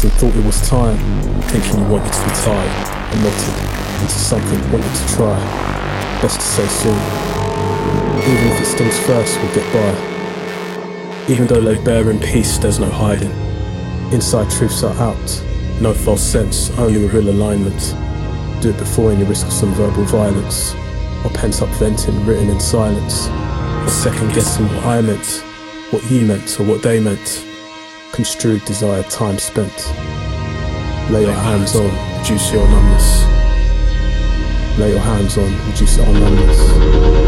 and thought it was time. Thinking you wanted to be tired. I melted into something wanted to try. Best to say soon. Even if it stings first, we'll get by. Even though laid bare in peace, there's no hiding. Inside truths are out. No false sense, only a real alignment. Do it before any risk of some verbal violence. Or pent up venting written in silence. Or second guessing what I meant, what you meant, or what they meant. Construed desired time spent. Lay your hands on, reduce your numbness. Lay your hands on, reduce our numbers.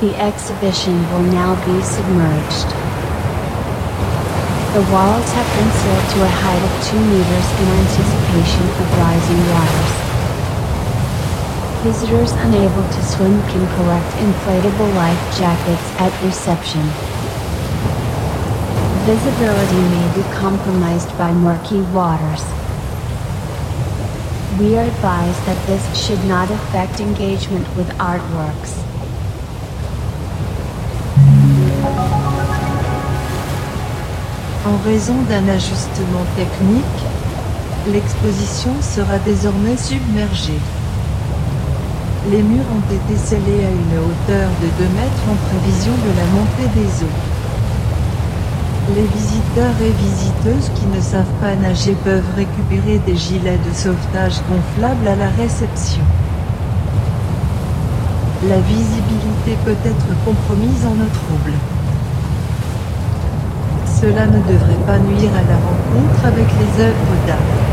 The exhibition will now be submerged. The walls have been sealed to a height of 2 meters in anticipation of rising waters. Visitors unable to swim can collect inflatable life jackets at reception. Visibility may be compromised by murky waters. We are advised that this should not affect engagement with artworks. En raison d'un ajustement technique, l'exposition sera désormais submergée. Les murs ont été scellés à une hauteur de 2 mètres en prévision de la montée des eaux. Les visiteurs et visiteuses qui ne savent pas nager peuvent récupérer des gilets de sauvetage gonflables à la réception. La visibilité peut être compromise en eau trouble. Cela ne devrait pas nuire à la rencontre avec les œuvres d'art.